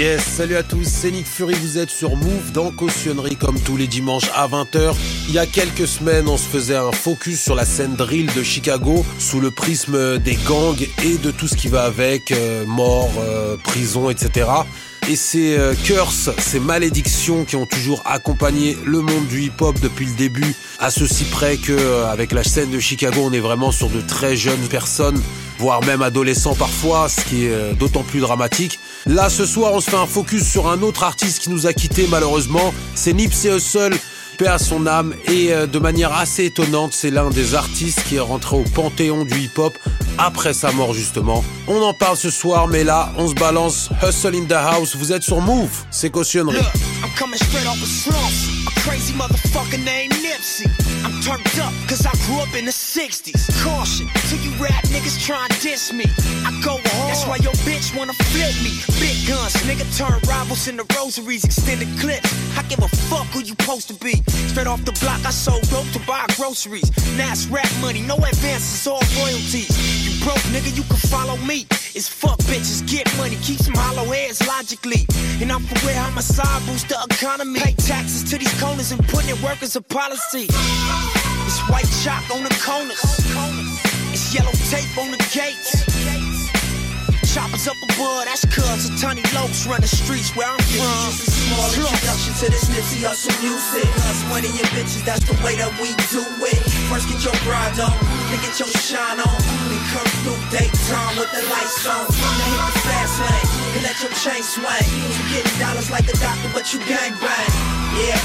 Yes, salut à tous, c'est Nick Fury, vous êtes sur Move dans Cautionnerie comme tous les dimanches à 20h. Il y a quelques semaines, on se faisait un focus sur la scène drill de Chicago sous le prisme des gangs et de tout ce qui va avec, euh, mort, euh, prison, etc. Et ces euh, curses, ces malédictions qui ont toujours accompagné le monde du hip-hop depuis le début, à ceci près que avec la scène de Chicago, on est vraiment sur de très jeunes personnes, voire même adolescents parfois, ce qui est euh, d'autant plus dramatique. Là, ce soir, on se fait un focus sur un autre artiste qui nous a quittés malheureusement, c'est Nipsey Hussle à son âme et de manière assez étonnante, c'est l'un des artistes qui est rentré au panthéon du hip-hop après sa mort justement. On en parle ce soir, mais là, on se balance Hustle in the House. Vous êtes sur Move, c'est cautionnerie. Crazy motherfucker named Nipsey. I'm turned up cause I grew up in the 60s. Caution to you rap niggas try and diss me. I go. That's why your bitch wanna flip me. Big guns, nigga turn rivals into rosaries, extended clips. I give a fuck who you supposed to be. Straight off the block, I sold dope to buy groceries. Now it's rap money, no advances, all royalties. You broke, nigga, you can follow me. It's fuck bitches, get money, keep some hollow heads logically. And I'm for real, homicide boost the economy. Pay taxes to these corners and put in work as a policy. It's white chalk on the corners. It's yellow tape on the gates. Choppers up above, that's cuz of Tony Lokes run the streets where I'm from. Just a small introduction to this Nipsey Hussle music. Us money and bitches, that's the way that we do it. First get your bride on, then get your shine on. Then come through daytime with the lights on. Then hit the fast lane, and let your chain swing. You getting dollars like a doctor, but you gang bang. Yeah,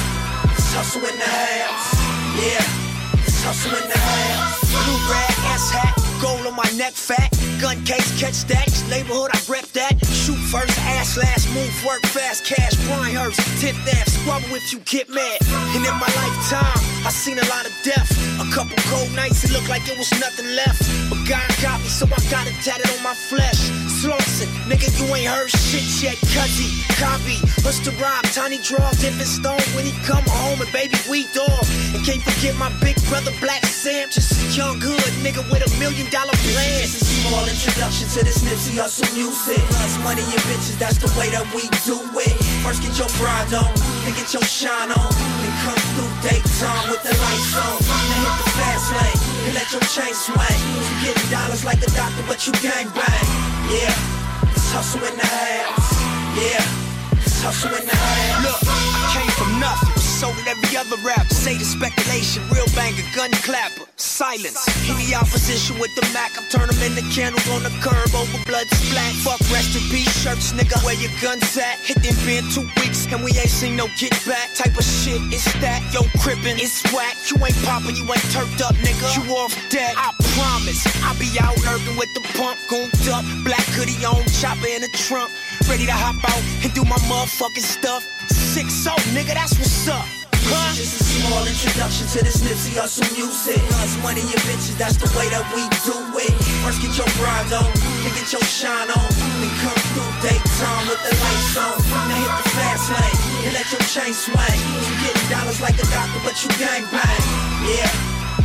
it's hustle in the house. Yeah, it's hustle in the house. Blue rag, ass hat, gold on my neck, fat. Gun case, catch stacks, neighborhood, I rep that. Shoot first, ass last, move, work fast, cash, Brian tip that, squabble if you get mad. And in my lifetime, I seen a lot of death. A couple cold nights, it looked like it was nothing left. But God got me, so I got it tatted on my flesh. Slauson, nigga, you ain't heard shit yet, cuzzy, copy. What's the rhyme? Tiny draw, different stone when he come home and baby we dog. And can't forget my big brother Blacc Sam, just a young hood nigga with a million dollar plan. Just a small introduction to this Nipsey Hussle music. Us money and bitches, that's the way that we do it. First get your bride on, then get your shine on. Then come through daytime with the lights on. Then hit the fast lane, and let your chain swing. You getting dollars like a doctor, but you gang bang. Yeah, it's hustle in the house. Yeah, it's hustle in the house. Look, I came from nothing. So did every other rapper. Say the speculation, real banger, gun clapper. Silence. Hit the opposition with the Mac, I turn them into candles on the curb over blood splat. Fuck rest in peace shirts, nigga. Where your guns at? Hit them been two weeks and we ain't seen no get back. Type of shit, it's that. Yo, crippin', it's whack. You ain't poppin', you ain't turfed up, nigga. You off deck. I promise. I be out lurking with the pump, gooned up. Black hoodie on, chopper in the trunk. Ready to hop out and do my motherfucking stuff. Six so, nigga, that's what's up. Huh? Just a small introduction to this Nipsey Hussle music. Us money and bitches, that's the way that we do it. First get your bride on, then get your shine on. Then come through daytime with the lights on. Then hit the fast lane, and let your chain swing. You getting dollars like a doctor, but you gang bang. Yeah,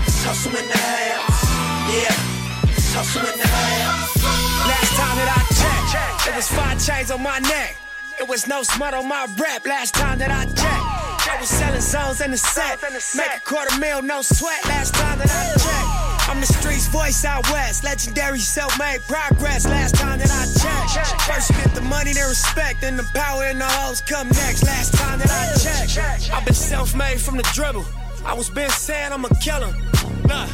it's hustle in the house. Yeah, it's hustle in the house. Last time that I checked, it was five chains on my neck. It was no smut on my rap. Last time that I checked, I was selling zones in the set. Make a quarter mil, no sweat. Last time that I checked. I'm the streets voice out west, legendary self-made progress. Last time that I checked, first you get the money, then respect, then the power and the hoes come next. Last time that I checked, I've been self-made from the dribble. I was been saying I'm a killer. Nah.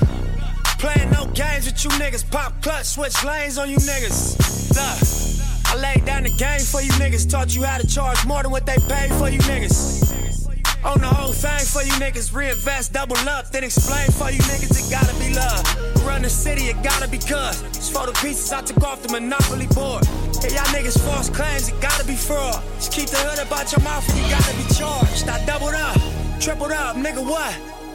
Playing no games with you niggas. Pop clutch, switch lanes on you niggas. Look, I laid down the game for you niggas. Taught you how to charge more than what they paid for you niggas. On the whole thing for you niggas. Reinvest, double up, then explain for you niggas. It gotta be love. Run the city, it gotta be cuz. It's for the pieces I took off the monopoly board. Hey, y'all niggas false claims, it gotta be fraud. Just keep the hood about your mouth and you gotta be charged. I doubled up, tripled up, nigga, what?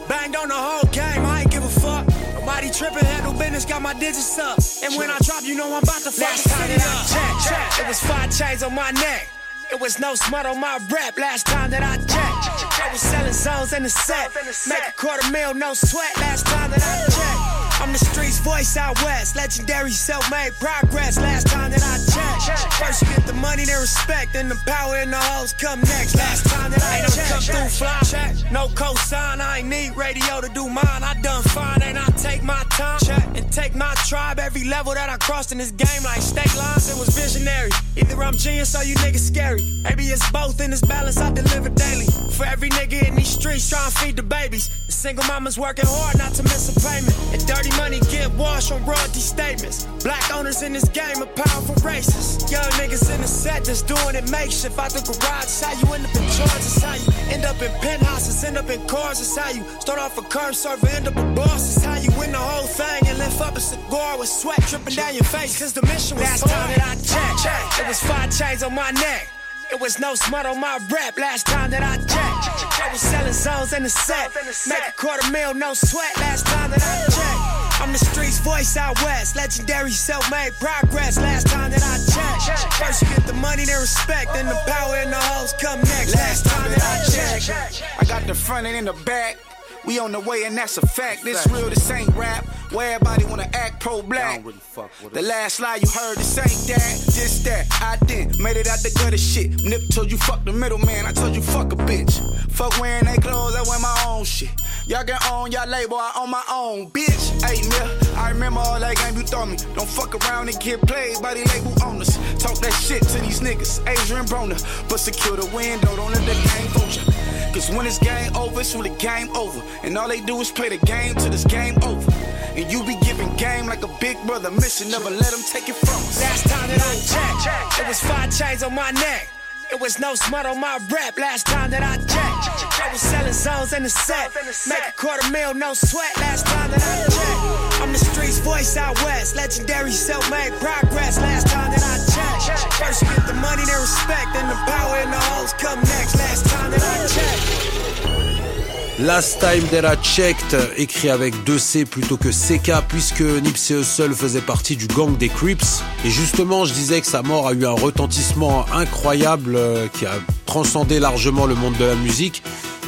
Banged on the whole game, I ain't give a fuck. Nobody tripping, handle business, got my digits up. And when I drop, you know I'm about to fuck Last time that I checked, checked, It was five chains on my neck. It was no smut on my rap last time that I checked. I was selling zones in the set. Make a quarter mil, no sweat last time that I checked. I'm the streets voice out west, legendary self-made progress. Last time that I checked, first you get the money, then respect, then the power and the hoes come next. Last time that I checked, come through fly, check, no cosign, I ain't need radio to do mine. I done fine, and I take my time check, and take my tribe. Every level that I crossed in this game, like state lines, it was visionary. Either I'm genius or you niggas scary. Maybe it's both in this balance I deliver daily. For every nigga in these streets trying to feed the babies. The single mama's working hard not to miss a payment. And dirty money get washed on royalty statements. Black owners in this game are powerful racists. Young niggas in the set that's doing it makeshift. Out the garage, it's how you end up in charge. It's how you end up in penthouses, end up in cars. It's how you start off a curb server, end up a boss. It's how you win the whole thing and lift up a cigar with sweat dripping down your face. Cause the mission was Last time that I checked, it was five chains on my neck. It was no smut on my rap last time that I checked. I was selling zones in the set. Make a quarter mil, no sweat last time that I checked. I'm the streets voice out west. Legendary self made progress last time that I checked. First you get the money, then respect. Then the power and the hoes come next. Last time that I checked. I got the front and in the back. We on the way and that's a fact. This real, this ain't rap. Where everybody wanna act pro-black. Really the last lie you heard, this ain't that, just that. I did made it out the gutter shit. Nip told you fuck the middleman. I told you fuck a bitch. Fuck wearing they clothes, I wear my own shit. Y'all can own y'all label, I own my own bitch. Hey, nigga, I remember all that game you throw me. Don't fuck around and get played by the label owners. Talk that shit to these niggas, Adrian Broner. But secure the window, don't let the game vulture. Cause when it's game over, it's really game over. And all they do is play the game till it's game over. And you be giving game like a big brother mission, never let them take it from us. Last time that I checked, it was five chains on my neck. It was no smut on my rap last time that I checked. I was selling zones in the set. Make a quarter mil, no sweat last time that I checked. I'm the streets voice out west. Legendary self made progress last time that I checked. First you get the money, then respect. Then the power and the hoes come next last time that I checked. Last Time That I Checked, écrit avec 2 C plutôt que CK, puisque Nipsey Hussle faisait partie du gang des Crips. Et justement, je disais que sa mort a eu un retentissement incroyable euh, qui a transcendé largement le monde de la musique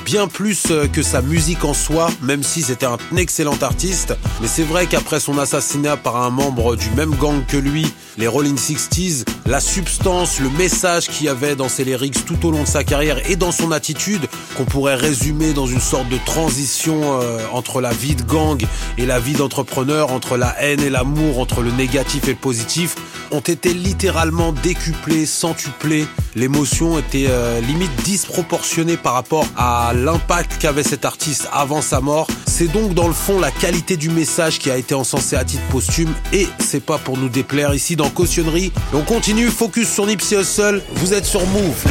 bien plus euh, que sa musique en soi, même si c'était un excellent artiste. Mais c'est vrai qu'après son assassinat par un membre du même gang que lui, les Rolling Sixties, la substance, le message qu'il y avait dans ses lyrics tout au long de sa carrière et dans son attitude, qu'on pourrait résumer dans une sorte de transition euh, entre la vie de gang et la vie d'entrepreneur, entre la haine et l'amour, entre le négatif et le positif, ont été littéralement décuplés, centuplés. L'émotion était euh, limite disproportionnée par rapport à l'impact qu'avait cet artiste avant sa mort. C'est donc dans le fond la qualité du message qui a été encensé à titre posthume et c'est pas pour nous déplaire ici dans Cautionnerie. On continue, focus sur Nipsey Hussle, vous êtes sur Move.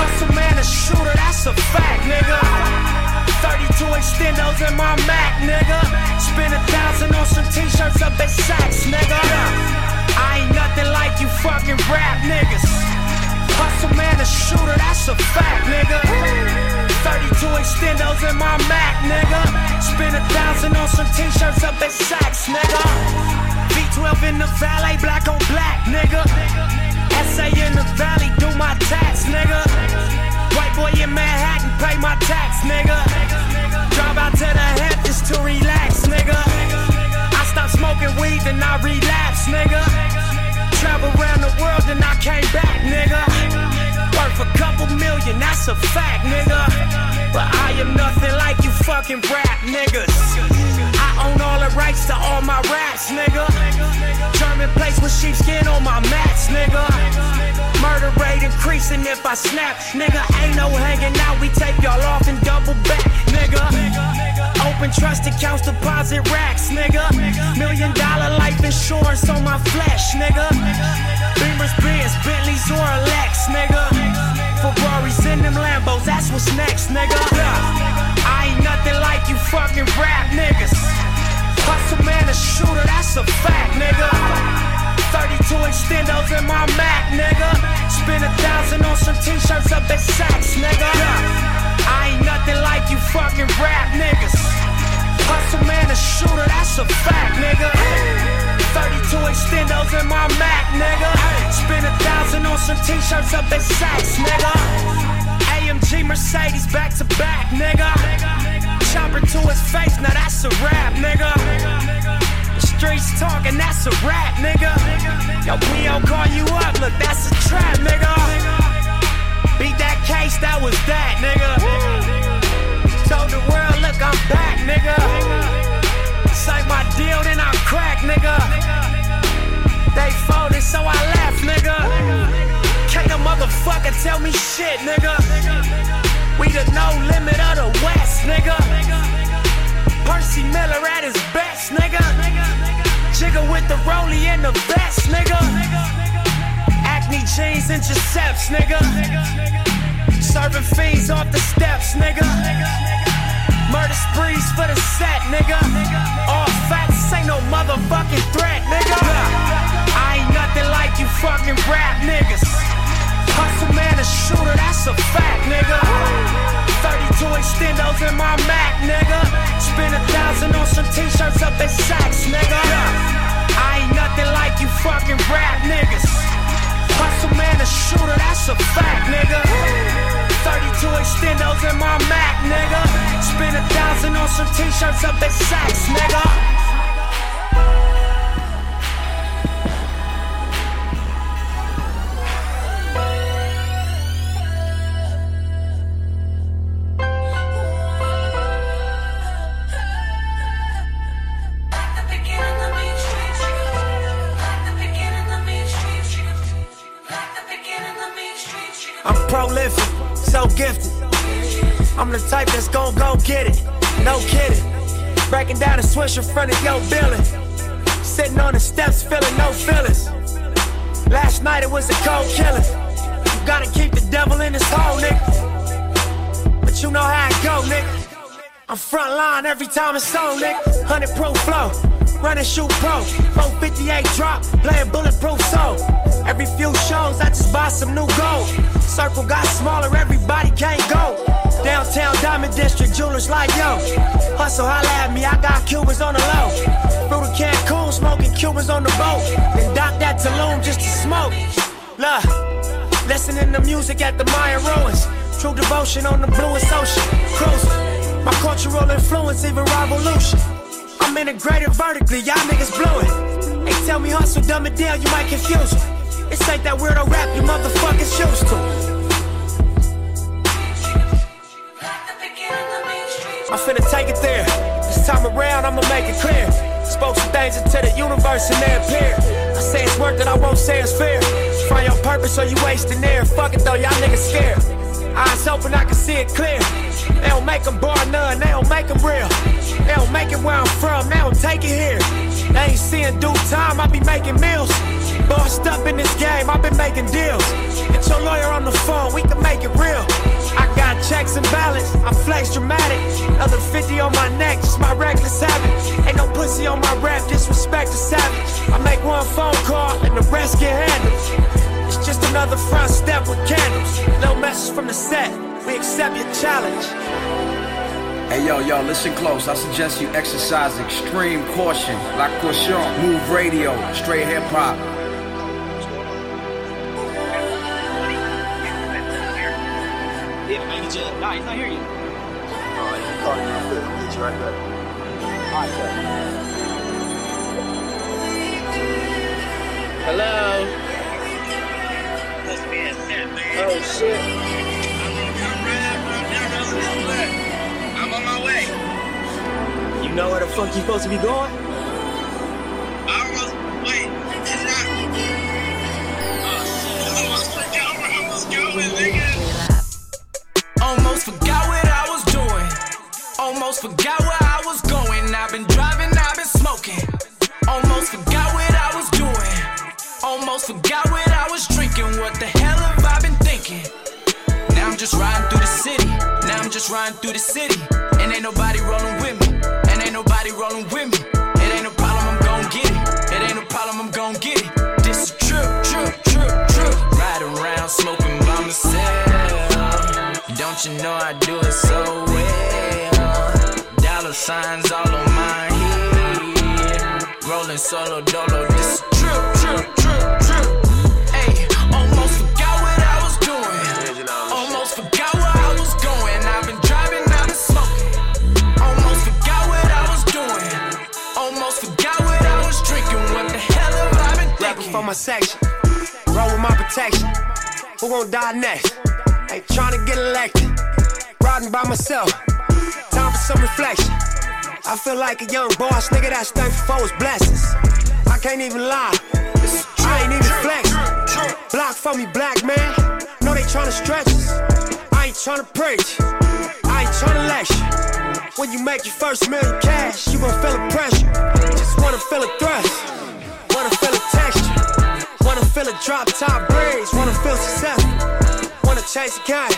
Hustle man, a shooter, that's a fact, nigga. 32 extendos in my Mac, nigga. Spend a thousand on some t-shirts up at Saks, nigga. I ain't nothing like you fucking rap niggas. Hustle man, a shooter, that's a fact, nigga. 32 extendos in my Mac, nigga. Spend a thousand on some t-shirts up at Saks, nigga. V12 in the valet, black on black, nigga. SA in the valley, do my tax, nigga. White boy in Manhattan, pay my tax, nigga. Drive out to the head just to relax, nigga. I stop smoking weed, then I relapse, nigga. Travel around the world and I came back, nigga. Worth a couple million, that's a fact, nigga. But I am nothing like you fucking rap niggas. I own all the rights to all my raps, nigga. German place with sheepskin on my mats, nigga. Murder rate increasing if I snap, nigga. Ain't no hanging out, we take y'all off and double back, nigga. Open trust accounts, deposit racks, nigga. Million dollar life insurance on my flesh, nigga. Beamers, Benz, Bentleys, or Lex, nigga. What's next, nigga. I ain't nothing like you fucking rap niggas. Hustle man, a shooter, that's a fact, nigga. 32 extendos in my Mac, nigga. Spend a thousand on some t-shirts up at Saks, nigga. I ain't nothing like you fucking rap niggas. Hustle man, a shooter, that's a fact, nigga. 32 extendos in my Mac, nigga. Spend a thousand on some t-shirts up at Saks, nigga. AMG Mercedes back to back, nigga. chopper to his face, now that's a rap, nigga. The streets talking, that's a rap, nigga. Yo, P.O. call you up, look, that's a trap, nigga. Beat that case, that was that, nigga. Told the world, look, I'm back, nigga. Signed my deal, then I crack, nigga. They folded, so I left, nigga. Motherfucker tell me shit, nigga. We the no limit of the West, nigga. Percy Miller at his best, nigga. Jigger with the rollie and the vest, nigga. Acne jeans intercepts, nigga. Serving fiends off the steps, nigga. Murder sprees for the set, nigga. All facts ain't no motherfucking threat, nigga. I ain't nothing like you fucking rap niggas. Hustle man, a shooter, that's a fact, nigga. 32 extendos in my Mac, nigga. Spend a thousand on some t-shirts up at Saks, nigga. I ain't nothing like you fucking rap niggas. Hustle man, a shooter, that's a fact, nigga. 32 extendos in my Mac, nigga. Spend a thousand on some t-shirts up at Saks, nigga. Down a switch in front of your building. Sitting on the steps, feeling no feelings. Last night it was a cold killing. You gotta keep the devil in his hole, nigga. But you know how it go, nigga. I'm front line every time it's on, nigga. 100 pro flow, running shoot pro. 458 drop, playing bulletproof soul. Every few shows, I just buy some new gold. Circle got smaller, everybody can't go. Downtown Diamond District, jewelers like yo. Hustle, holla at me, I got Cubans on the low. Through the Cancun, smoking Cubans on the boat. Then dock that Tulum just to smoke. Look, listening to music at the Maya ruins. True devotion on the bluest ocean. Cruising. My cultural influence, even revolution. I'm integrated vertically, y'all niggas blowing. They tell me hustle, dumb it down, you might confuse them. This ain't that weirdo rap you motherfuckers used to. I'm finna take it there. This time around, I'ma make it clear. Spoke some things into the universe and they appear. I say it's worth it, I won't say it's fair. Find your purpose or you wasting air. Fuck it though, y'all niggas scared. Eyes open, I can see it clear. They don't make them bar none, they don't make them real. They don't make it where I'm from, they don't take it here. They ain't seeing due time, I be making meals. Bossed up in this game, I've been making deals. Get your lawyer on the phone, we can make it real. Checks and balance, I flex dramatic. Other 50 on my neck, just my reckless habit. Ain't no pussy on my rap, disrespect the savage. I make one phone call and the rest get handled. It's just another front step with candles. No message from the set, we accept your challenge. Hey yo, yo, listen close. I suggest you exercise extreme caution. La caution, move radio, straight hip hop. Nah, he's not here yet. Alright, you call me real quick. Get you right back. Alright, Hello? Oh shit. I'm on my way. You know where the fuck you supposed to be going? Forgot where I was going. I've been driving, I've been smoking. Almost forgot what I was doing. Almost forgot what I was drinking. What the hell have I been thinking? Now I'm just riding through the city. Now I'm just riding through the city. And ain't nobody rolling with me. And ain't nobody rolling with me. It ain't no problem, I'm gon' get it. It ain't no problem, I'm gon' get it. This is true, true, true, true. Riding around smoking by myself. Don't you know I do it signs all on my head. Rolling solo dolo, this a trip, trip, trip, trip. Hey, almost forgot what I was doing. Almost forgot where I was going. I've been driving, I've been smoking. Almost forgot what I was doing. Almost forgot what I was drinking. What the hell have I been thinking? Rapping for my section, roll with my protection. Who gon' die next? Ain't trying to get elected. Riding by myself. I feel like a young boss, nigga that's thankful for his blessings. I can't even lie. I ain't even flex. Block for me, black man. No, they tryna stretch us. I ain't tryna preach. I ain't tryna lecture. When you make your first million cash, you gon' feel the pressure. Just wanna feel a thrust. Wanna feel a texture. Wanna feel a drop top breeze. Wanna feel success. Wanna chase a game.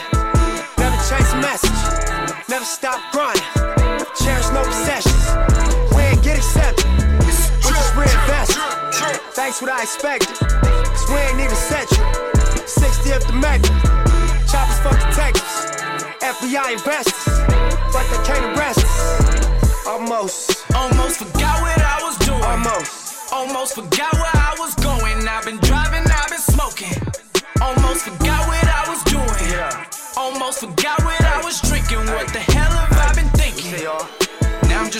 Never chase a message. Never stop grinding. Cherish no possessions. We ain't get accepted. We just reinvest. Thanks what I expected. Cause we ain't even set you. 60 up the mecca. Choppers fuck detectives. FBI investors. But they can't arrest us. Almost. Almost forgot what I was doing. Almost. Almost forgot where I was going. I've been driving, I've been smoking. Almost forgot what I was doing. Almost forgot what I was drinking. What the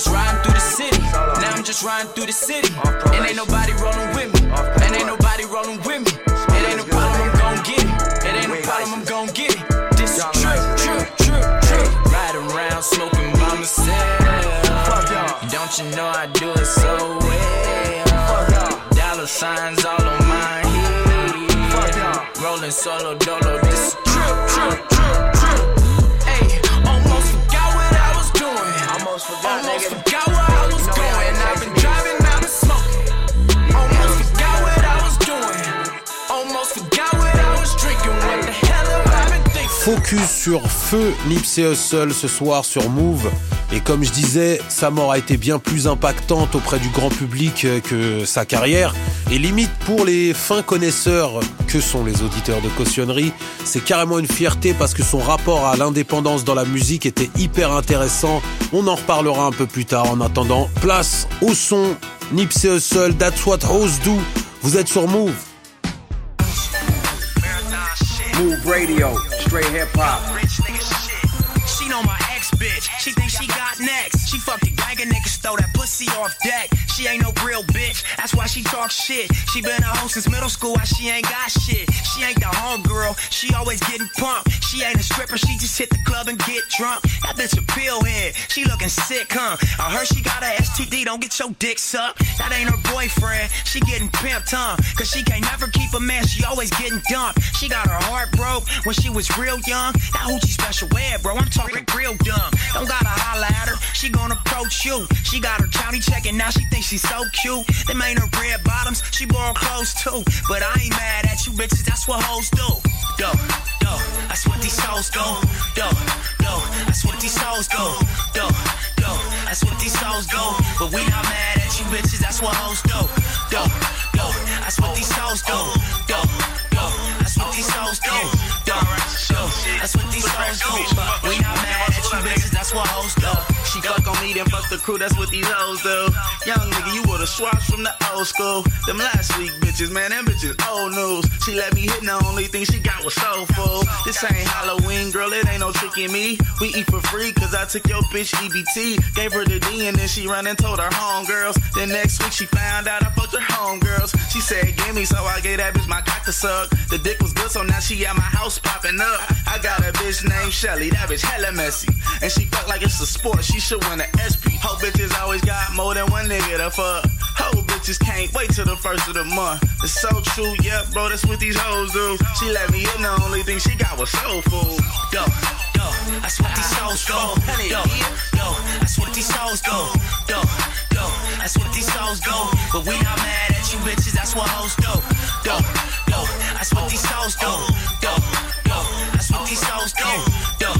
just riding through the city. Now I'm just riding through the city. And ain't nobody rolling with me. And ain't nobody rolling with me. It ain't no problem, I'm gon' get it. It ain't no problem, I'm gon' get it. This is true, true, true, true. Riding around smoking by myself. Don't you know I do it so well? Dollar signs all on my head. Rolling solo dolo. This is true, true, true, Sur Feu Nipsey Hussle ce soir sur Move. Et comme je disais, sa mort a été bien plus impactante auprès du grand public que sa carrière. Et limite pour les fins connaisseurs que sont les auditeurs de cautionnerie, c'est carrément une fierté parce que son rapport à l'indépendance dans la musique était hyper intéressant. On en reparlera un peu plus tard. En attendant, place au son Nipsey Hussle, That's What Hoes Do. Vous êtes sur Move. Move Radio, straight hip hop. She know my ex bitch. She think she got next. She gang of niggas, throw that pussy off deck. She ain't no real bitch. That's why she talk shit. She been a hoe since middle school. Why she ain't got shit? She ain't the home girl. She always getting pumped. She ain't a stripper. She just hit the club and get drunk. That bitch a pill head. She looking sick, huh? I heard she got a STD. Don't get your dick sucked. That ain't her boyfriend. She getting pimped, huh? Cause she can't never keep a man. She always getting dumped. She got her heart broke when she was real young. That hoochie special ed, bro. I'm talking real dumb. Don't gotta holla at her. She gonna approach you. She got her county check and now she thinks she's so cute. They made her red bottoms. She borrowed clothes too. But I ain't mad at you bitches. That's what hoes do. Go, go. That's what these hoes go. Go, go. That's what these hoes go. Go, go. That's what these hoes go. But we not mad at you bitches. That's what hoes do. Go, go. That's what these go. Go, go. That's what these. Go, go. That's what these hoes do. We mad at you bitches. That's what hoes do. She fuck on me, then fuck the crew, that's what these hoes do. Young nigga, you would've swapped from the old school. Them last week bitches, man, them bitches old news. She let me hit, the only thing she got was soul food. This ain't Halloween, girl, it ain't no tricking me. We eat for free, cause I took your bitch EBT. Gave her the D, and then she run and told her homegirls. Then next week she found out I fucked her homegirls. She said, give me, so I gave that bitch my cock to suck. The dick was good, so now she at my house popping up. I got a bitch named Shelly, that bitch hella messy. And she fuck like it's a sport, she should win an SP. Ho bitches always got more than one nigga to fuck. Ho bitches can't wait till the first of the month. It's so true, yeah, bro, that's what these hoes do. She let me in, the only thing she got was soul food. Go, go, that's what these hoes go. Go, go, that's what these hoes go. Go, go, that's what these hoes go. But we not mad at you bitches, that's what hoes do. Go, go, that's what these hoes go. Go, go, that's what these hoes go. Go,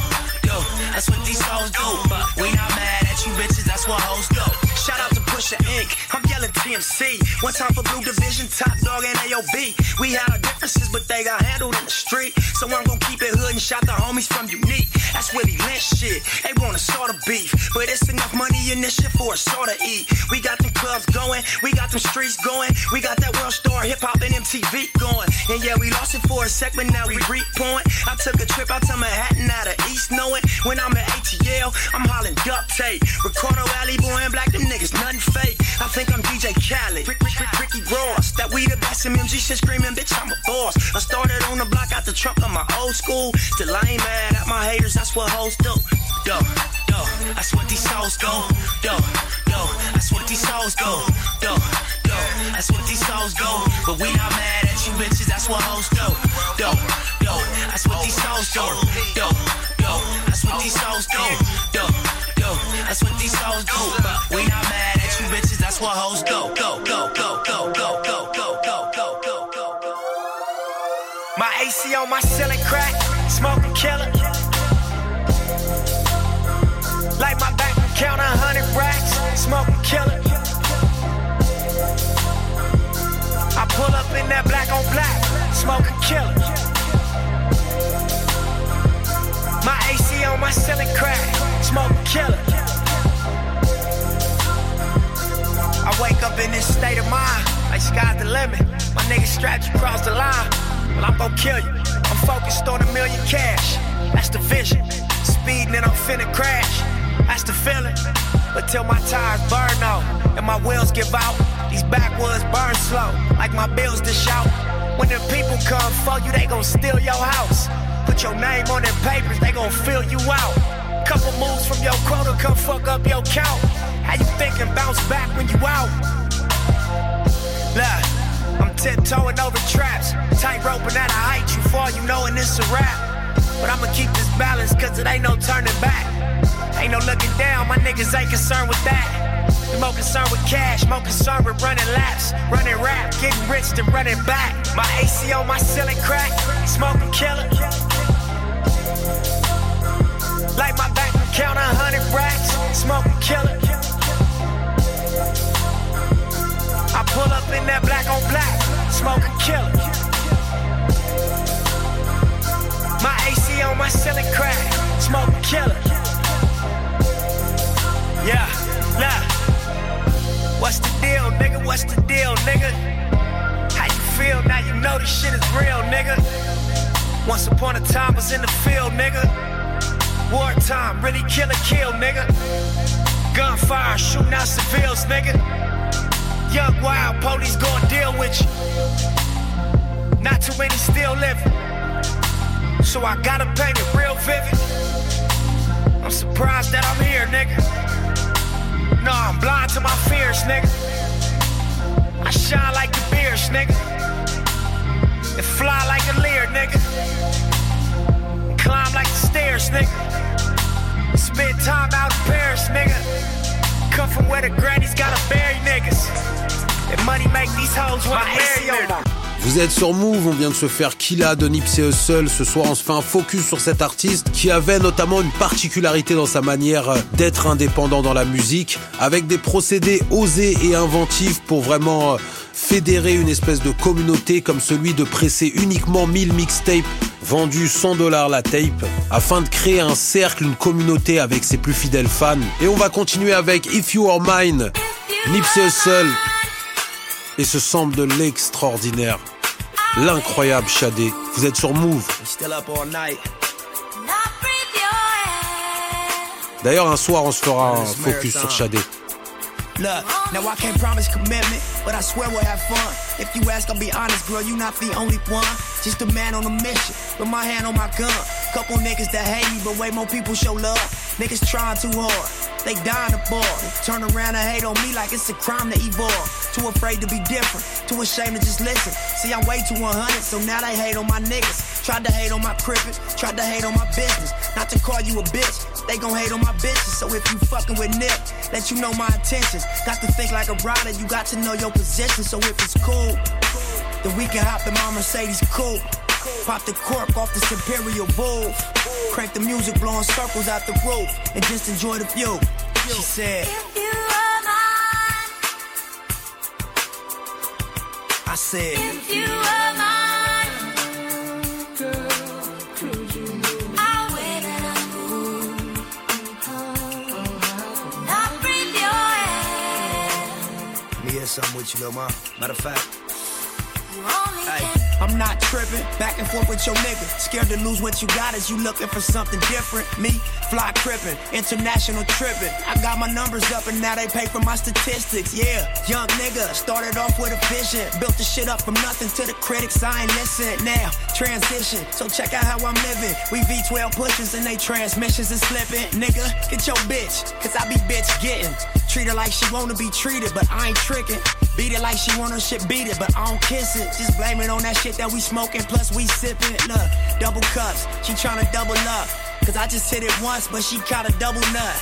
go, that's what these hoes do. But we not mad at you bitches, that's what hoes do. Shout out to Pusha Inc. I'm TMC. One time for Blue Division, Top Dawg, and AOB. We had our differences, but they got handled in the street. So I'm gonna keep it hood and shout the homies from Unique. That's where Willie Lynch shit. They wanna start a beef, but it's enough money in this shit for a sort to eat. We got them clubs going, we got them streets going, we got that world star hip hop and MTV going. And yeah, we lost it for a sec, but now we reap point. I took a trip out to Manhattan out of East knowing when I'm at ATL, I'm hollering duct tape. Ricardo Alley boy and black, them niggas nothing fake. I think I'm DJ Khaled. Rick, Rick, Rick, Ricky Ross, that we the best MMG shit screaming, bitch, I'm a boss. I started on the block out the trunk of my old school. Still I ain't mad at my haters, that's what hoes do. Yo, yo, that's what these hoes go. Yo, yo, that's what these hoes go. Yo, yo, that's what these hoes go. But we not mad at you bitches, that's what hoes do. Yo, yo, that's what these hoes go. Yo, yo, that's what these hoes go. Yo, yo, that's what these hoes do. But we not mad that's what hoes go. Go, go, go, go, go, go, go, go, go, go, go, go. My AC on my ceiling crack, smoking killer. Like my bank account, a hundred racks, smoking killer. I pull up in that black on black, smoking killer. My AC on my ceiling crack, smoking killer. Wake up in this state of mind, like sky's the limit. My niggas strapped you across the line, but I'm gon' kill you. I'm focused on a million cash, that's the vision. Speeding and I'm finna crash, that's the feeling. But till my tires burn out and my wheels give out, these backwoods burn slow, like my bills to shout. When the people come for you, they gon' steal your house. Put your name on them papers, they gon' fill you out. Couple moves from your quota, come fuck up your count. How you thinking bounce back when you out? Look, I'm tiptoeing over traps, tight roping at a height you fall, you knowin' it's a wrap. But I'ma keep this balance, cause it ain't no turning back. Ain't no looking down, my niggas ain't concerned with that. More concerned with cash, more concerned with running laps, running rap, getting rich then running back. My AC on my ceiling crack, smoking killer. Like my bank count a hundred racks, smoking killer. I pull up in that black on black, smoking killer. My AC on my ceiling crack, smoking killer. Yeah, nah. What's the deal, nigga? What's the deal, nigga? How you feel now? You know this shit is real, nigga. Once upon a time was in the field, nigga. Wartime, really kill a kill, nigga. Gunfire, shooting out civilians, nigga. Young wild police gonna deal with you. Not too many still living. So I gotta paint it real vivid. I'm surprised that I'm here, nigga. No, I'm blind to my fears, nigga. I shine like the beers, nigga. And fly like a leer, nigga. Climb like the stairs, nigga. Spend time out in Paris, nigga. Come from where the grannies gotta bury niggas. And money make these hoes wanna marry niggas. Vous êtes sur Move, on vient de se faire Killa de Nipsey Hussle. Ce soir, on se fait un focus sur cet artiste qui avait notamment une particularité dans sa manière euh, d'être indépendant dans la musique, avec des procédés osés et inventifs pour vraiment euh, fédérer une espèce de communauté comme celui de presser uniquement 1000 mixtapes vendus 100 dollars la tape afin de créer un cercle, une communauté avec ses plus fidèles fans. Et on va continuer avec If You Are Mine, Nipsey Hussle et ce sample de l'extraordinaire, l'incroyable Shadé. Vous êtes sur Move. D'ailleurs, un soir, on se fera un focus sur Shadé. Look, now I can't promise commitment, but I swear we'll have fun. If you ask, I'll be honest, girl, you not the only one. Just a man on a mission, with my hand on my gun. Couple niggas that hate me, but way more people show love. Niggas trying too hard, they dying to ball. Turn around and hate on me like it's a crime to evolve. Too afraid to be different, too ashamed to just listen. See, I'm way too 100, so now they hate on my niggas. Tried to hate on my crippin', tried to hate on my business. Not to call you a bitch, they gon' hate on my bitches. So if you fucking with Nip, let you know my intentions. Got to think like a rider, you got to know your position. So if it's cool, then we can hop in my Mercedes coupe. Pop the cork off this Imperial Wolf. Crank the music, blowing circles out the roof, and just enjoy the view. She said, I said, something with you, little mom. Matter of fact, You only I'm not tripping. Back and forth with your nigga. Scared to lose what you got as you looking for something different. Me, fly crippin', international trippin'. I got my numbers up and now they pay for my statistics. Yeah, young nigga. Started off with a vision. Built the shit up from nothing to the critics. I ain't listen. Now, transition. So check out how I'm living. We V12 pushes and they transmissions is slipping. Nigga, get your bitch. Cause I be bitch getting. Treat her like she wanna be treated, but I ain't tricking. Beat it like she want her shit beat it, but I don't kiss it. Just blame it on that shit that we smoking, plus we sipping. Look, double cups, she tryna double up. Cause I just hit it once, but she caught a double nut.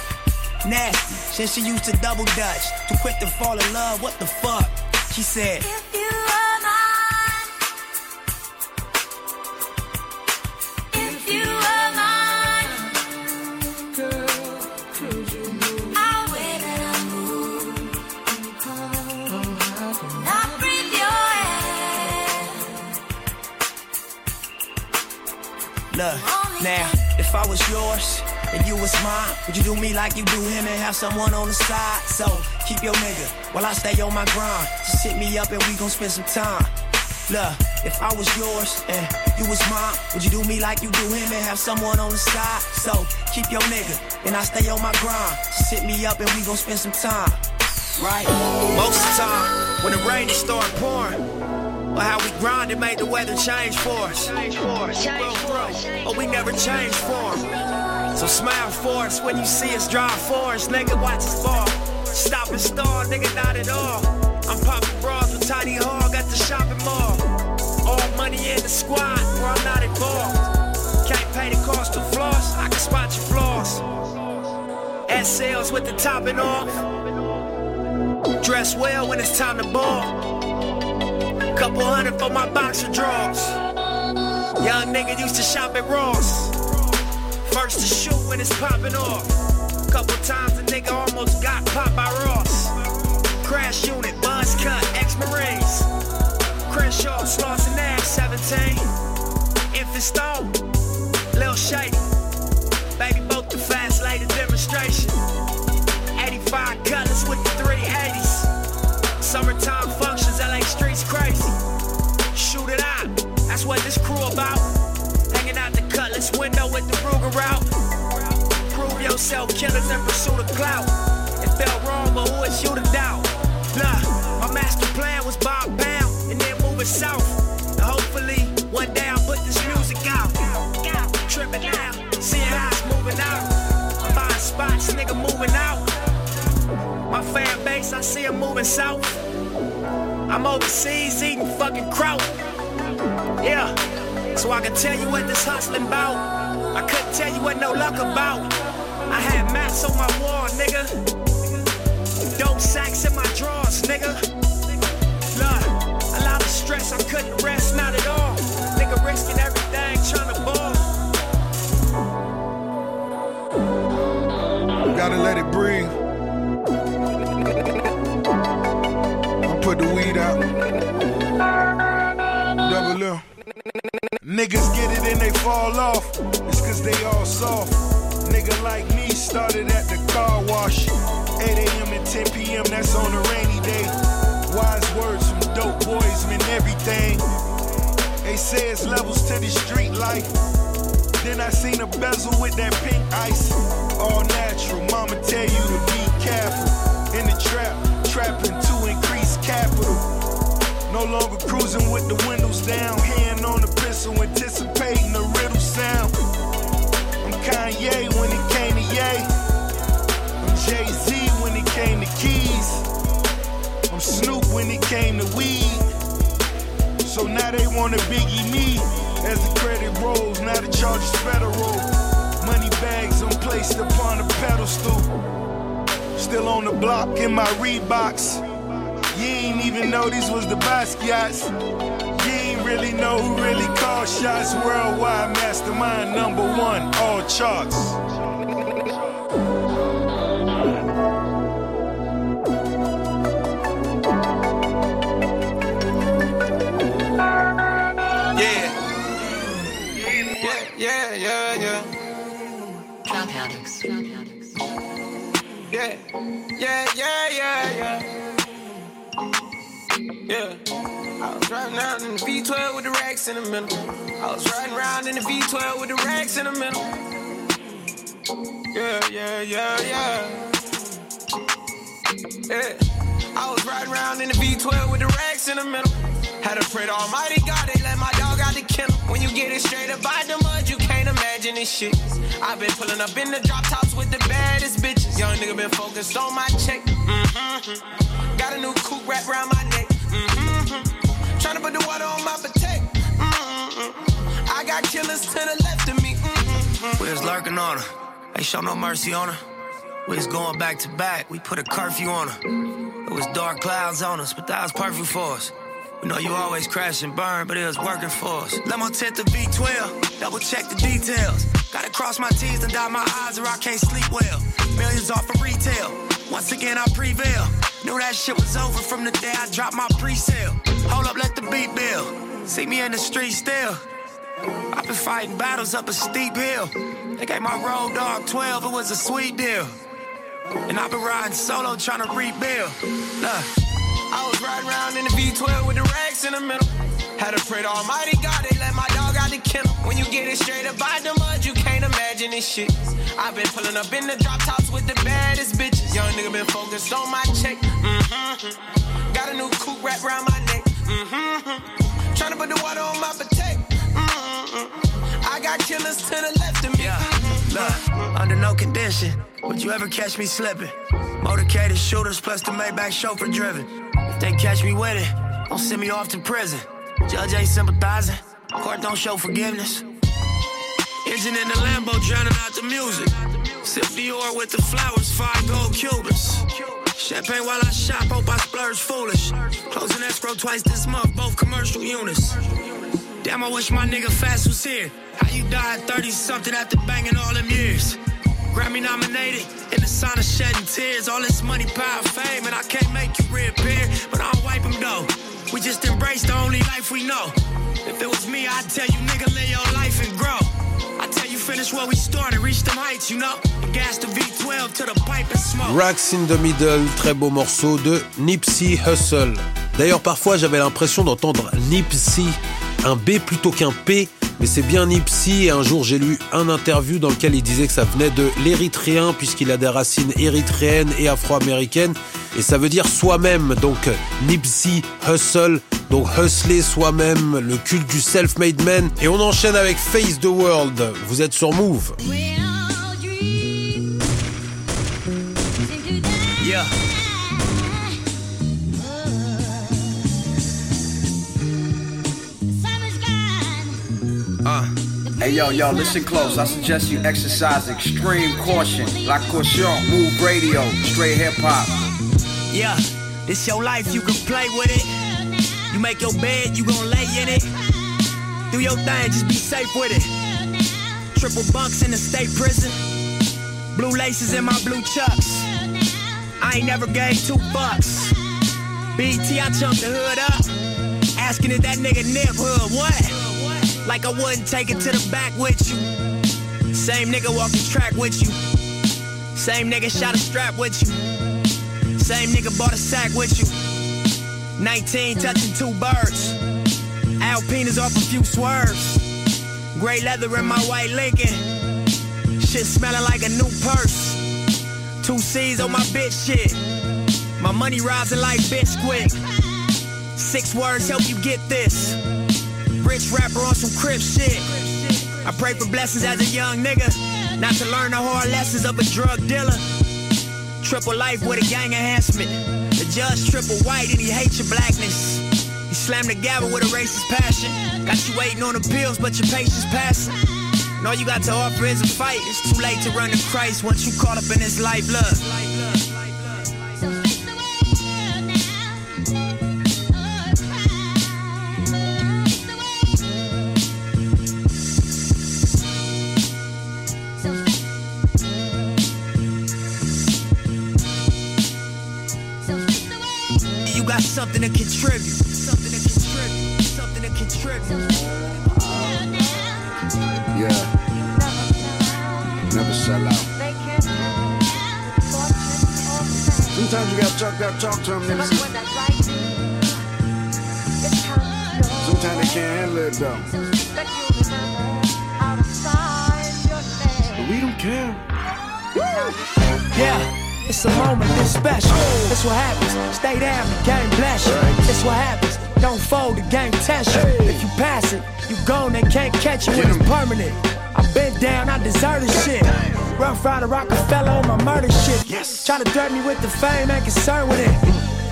Nasty, since she used to double dutch. Too quick to fall in love, what the fuck? She said, Look, now, if I was yours and you was mine, would you do me like you do him and have someone on the side? So, keep your nigga while I stay on my grind. Just hit me up and we gon' spend some time. Look, if I was yours and you was mine, would you do me like you do him and have someone on the side? So, keep your nigga and I stay on my grind. Just hit me up and we gon' spend some time. Right? Most of the time, when the rain start pouring, or how we grind and made the weather change for us. Change for us. Change for us. But we never change for 'em. So smile for us when you see us drive for us. Nigga, watch us fall. Stop and stall, nigga, not at all. I'm popping bras with Tiny Hog at the shopping mall. All money in the squad where I'm not involved. Can't pay the cost of floss, I can spot your flaws. SLs with the topping off. Dress well when it's time to ball. Couple hundred for my boxer drawers. Young nigga used to shop at Ross. First to shoot when it's popping off. Couple times a nigga almost got popped by Ross. Crash unit, buzz cut, ex-marines. Crenshaw, and Nash, 17. Infant Stone, Lil Shady. Baby, both the fast lady demonstration. 85 colors with the 380s. Summertime LA streets crazy. Shoot it out, that's what this crew about. Hanging out the cutlass window with the Ruger out. Prove yourself, killers in pursuit of clout. It felt wrong, but who is you to doubt? Nah, my master plan was Bob Bound and then moving south. And hopefully, one day I'll put this music out. Tripping out, seeing it's moving out. Buying spots, nigga moving out. My fan base, I see 'em moving south. I'm overseas eating fucking kraut. Yeah, so I can tell you what this hustling about. I couldn't tell you what no luck about. I had maps on my wall, nigga. Dope sacks in my drawers, nigga. Look, a lot of stress, I couldn't rest, not at all. Nigga risking everything, trying to ball. Gotta let it breathe. Out. Double L. Niggas get it and they fall off. It's cause they all soft. Nigga like me started at the car wash. 8 a.m. and 10 p.m. That's on a rainy day. Wise words from dope boys mean everything. They say it's levels to the street life. Then I seen a bezel with that pink ice. All natural, mama tell you to be careful. In the trap, trapping capital. No longer cruising with the windows down. Hand on the pistol, anticipating the riddle sound. I'm Kanye when it came to Ye. I'm Jay Z when it came to keys. I'm Snoop when it came to weed. So now they wanna biggie me. As the credit rolls, now the charge is federal. Money bags I'm placed upon a pedestal. Still on the block in my Reeboks. Ain't even know these was the Basquiat's. You ain't really know who really called shots. Worldwide mastermind number one, all charts. Yeah. Yeah, yeah, yeah, yeah. Yeah, yeah, yeah, yeah. Yeah. I was driving out in the V12 with the racks in the middle. I was riding around in the V12 with the racks in the middle. Yeah, yeah, yeah, yeah. Yeah. I was riding around in the V12 with the racks in the middle. Had to pray to Almighty God, they let my dog out the kennel. When you get it straight up by the mud, you can't imagine this shit. i been pulling up in the drop tops with the baddest bitches. Young nigga been focused on my check. Mm-hmm. Got a new coupe wrapped around my neck. Mm-hmm. Tryna put the water on my potato. Mm-hmm. I got killers to the left of me. Mm-hmm. We was lurking on her. Ain't show no mercy on her. We was going back to back. We put a curfew on her. It was dark clouds on us, but that was perfect for us. We know you always crash and burn, but it was working for us. Let my tent to V12, double check the details. Gotta cross my T's and dot my I's or I can't sleep well. Millions off of retail. Once again, I prevail. Knew that shit was over from the day I dropped my pre-sale. Hold up, let the beat build. See me in the street still. I've been fighting battles up a steep hill. They gave my road dog 12, it was a sweet deal. And I've been riding solo trying to rebuild. Look. I was riding around in the V12 with the racks in the middle. Had to pray to Almighty God, they let my dog out the kennel. When you get it straight up by the mud, you can't imagine this shit. I've been pulling up in the drop tops with the baddest bitches. Young nigga been focused on my check. Mm-hmm. Got a new coupe wrapped around my neck. Mm-hmm. Trying to put the water on my potato. Mm-hmm. I got killers to the left of me. Yeah. Look, under no condition would you ever catch me slipping. Motorcaded shooters plus the Maybach chauffeur driven. If they catch me with it, don't send me off to prison. Judge ain't sympathizing, court don't show forgiveness. Engine in the Lambo drowning out the music. Sip Dior with the flowers, five gold Cubans. Champagne while I shop, hope I splurge foolish. Closing escrow twice this month, both commercial units. Damn, I wish my nigga Fast was here. How you died 30 something after banging all them years? Grammy nominated, in the sign of shedding tears. All this money, power, fame, and I can't make you reappear. But I'll wipe them though. We just embrace the only life we know. If it was me, I'd tell you, nigga, live your life and grow. I tell you, finish where we started, reach them heights, you know. Gas the V12 to the pipe and smoke. Racks in the Middle, très beau morceau de Nipsey Hussle. D'ailleurs, parfois, j'avais l'impression d'entendre Nipsey, un B plutôt qu'un P mais c'est bien Nipsey. Et un jour, j'ai lu un interview dans lequel il disait que ça venait de l'érythréen, puisqu'il a des racines érythréennes et afro-américaines. Et ça veut dire soi-même. Donc, Nipsey Hustle. Donc, hustler soi-même, le culte du self-made man. Et on enchaîne avec Face the World. Vous êtes sur Move. Hey yo, yo, listen close. I suggest you exercise extreme caution. La caution, move radio, straight hip hop. Yeah, this your life, you can play with it. You make your bed, you gon' lay in it. Do your thing, just be safe with it. Triple bunks in the state prison. Blue laces in my blue chucks. I ain't never gave two bucks. BT, I chumped the hood up. Asking if that nigga nip hood, what? Like I wouldn't take it to the back with you. Same nigga walking track with you. Same nigga shot a strap with you. Same nigga bought a sack with you. 19 touching two birds. Alpinas off a few swerves. Gray leather in my white Lincoln. Shit smelling like a new purse. Two C's on my bitch shit. My money rising like Bisquick. Six words help you get this. Rich rapper on some crib shit. I pray for blessings as a young nigga. Not to learn the hard lessons of a drug dealer. Triple life with a gang enhancement. The judge triple white and he hates your blackness. He slammed the gavel with a racist passion. Got you waiting on the pills, but your patience passing. And all you got to offer is a fight. It's too late to run to Christ once you caught up in his life. Look. Something to contribute. Something to contribute. Something to contribute. Yeah. Never sell out. Sometimes you gotta talk, gotta talk to them, niggas. sometimes they can't handle it though. But we don't care. Yeah, it's a moment this special. That's what happens. Stay down, the game bless you. That's what happens. Don't fold, the game test you. If you pass it, you gone, they can't catch you when it's permanent. I've been down, I deserve this shit. Ruff Ryder Roc-A-Fella on my murder shit. Yes. Try to dirt me with the fame, ain't concerned with it.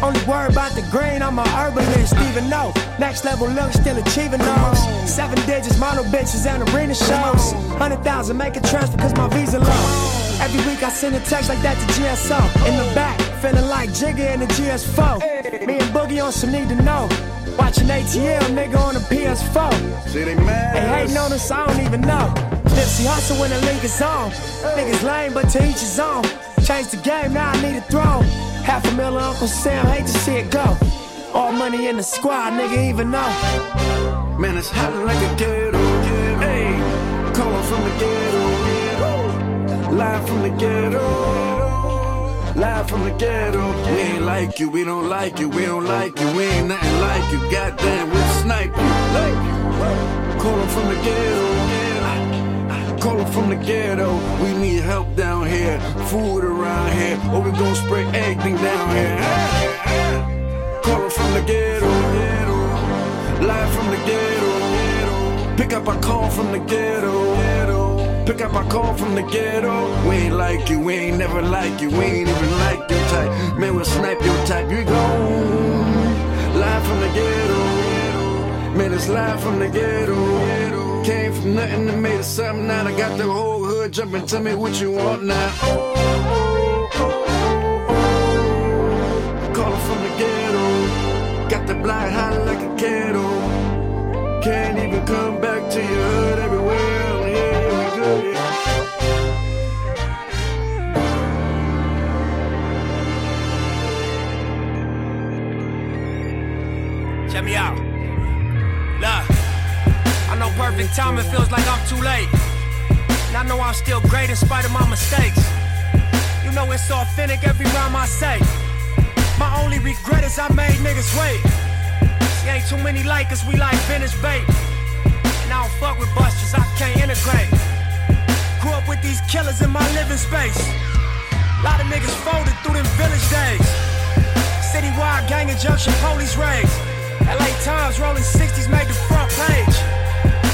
Only worry about the green, I'm a herbalist, even though next level look still achieving those. Seven digits, model bitches and arena shows. Hundred thousand, make a transfer cause my visa low. Every week I send a text like that to GSO. In the back, feeling like Jigga in the GS4. Me and Boogie on some need to know. Watching ATL, nigga on the PS4. See, they mad. They hating on us, I don't even know. Nipsey hustle when the link is on. Niggas lame, but to each his own. Change the game, now I need a throne. Half a million Uncle Sam, hate to see it go. All money in the squad, nigga even know. Man, it's hot like a ghetto. Hey, calling from the ghetto. Live from the ghetto. Live from the ghetto. We ain't like you, we don't like you, we don't like you, we ain't nothing like you. Goddamn, we'll snipe you. Calling from the ghetto. Calling from the ghetto. We need help down here, food around here, or we gon' spray everything down here. Calling from the ghetto. Live from the ghetto. Pick up a call from the ghetto. Pick up a call from the ghetto. We ain't like you, we ain't never like you, we ain't even like your type. Man, we'll snipe your type. You gone. Live from the ghetto. Man, it's live from the ghetto. Came from nothing and made it something. Now I got the whole hood jumping. Tell me what you want now. Calling from the ghetto. Got the block hot like a kettle. Can't even come back to your hood everywhere. Check me out. Look, I know perfect timing feels like I'm too late. And I know I'm still great in spite of my mistakes. You know it's authentic every rhyme I say. My only regret is I made niggas wait. See, ain't too many like us, we like vintage bait. And I don't fuck with busters, I can't integrate. Grew up with these killers in my living space. Lot of niggas folded through them village days. Citywide gang injunction, police raids. LA Times rolling 60s made the front page.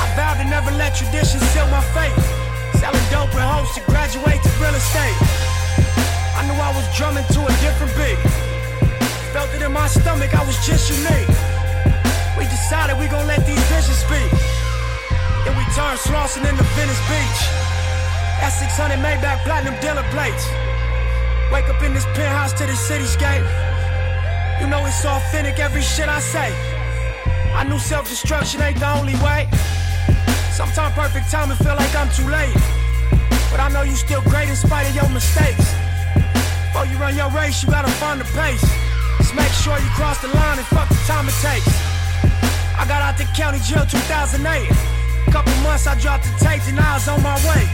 I vowed to never let tradition seal my fate. Selling dope and hopes to graduate to real estate. I knew I was drumming to a different beat. Felt it in my stomach, I was just unique. We decided we gon' let these visions speak. Then we turned Slauson into Venice Beach. That 600 Maybach platinum dealer plates. Wake up in this penthouse to the cityscape. You know it's authentic, every shit I say. I knew self-destruction ain't the only way. Sometimes perfect timing feel like I'm too late. But I know you still great in spite of your mistakes. Before you run your race, you gotta find the pace. Just make sure you cross the line and fuck the time it takes. I got out the county jail 2008. Couple months I dropped the tapes and I was on my way.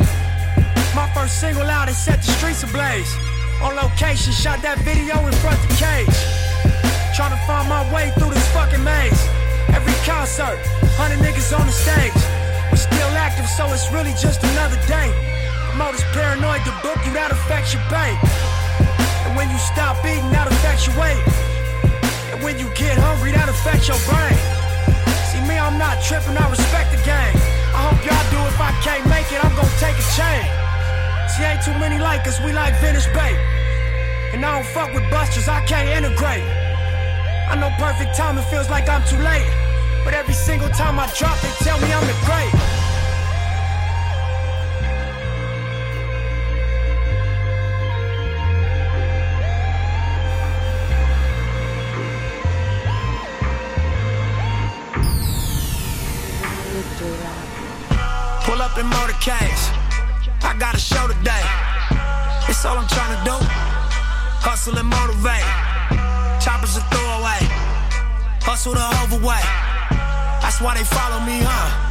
My first single out and set the streets ablaze. On location, shot that video in front the cage. Trying to find my way through this fucking maze. Every concert, hundred niggas on the stage. We still active, so it's really just another day. Promoters paranoid to book you, that affects your pay. And when you stop eating, that affects your weight. And when you get hungry, that affects your brain. See me, I'm not tripping, I respect the game. I hope y'all do if I can't make it, I'm gonna take a chain. See, ain't too many like us, we like vintage bait. And I don't fuck with busters, I can't integrate. I know perfect timing feels like I'm too late. But every single time I drop, they tell me I'm the great. Pull up in motorcades. I got a show today. It's all I'm trying to do. Hustle and motivate. Choppers a throwaway. Hustle the overweight. That's why they follow me, huh?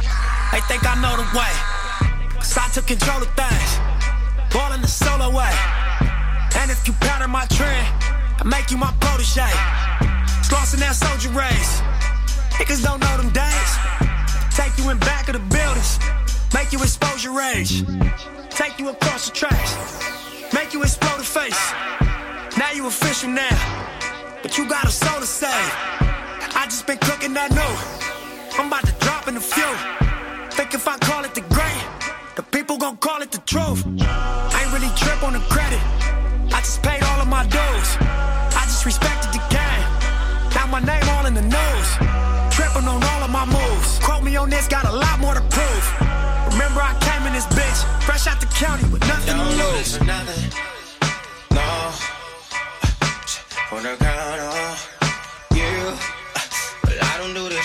They think I know the way. Cause I took control of things. Ballin' the solo way. And if you pattern my trend, I make you my protege. Slossin' that soldier race. Niggas don't know them days. Take you in back of the buildings. Make you expose your rage. Take you across the tracks. Make you explode the face. Now you official now. But you got a soul to save. I just been cooking that new. I'm about to drop in a few. Think if I call it the great, the people gon' call it the truth. I ain't really trip on the credit. I just paid all of my dues. I just respected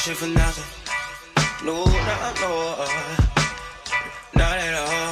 shit for nothing. No, no, no. Uh, not at all.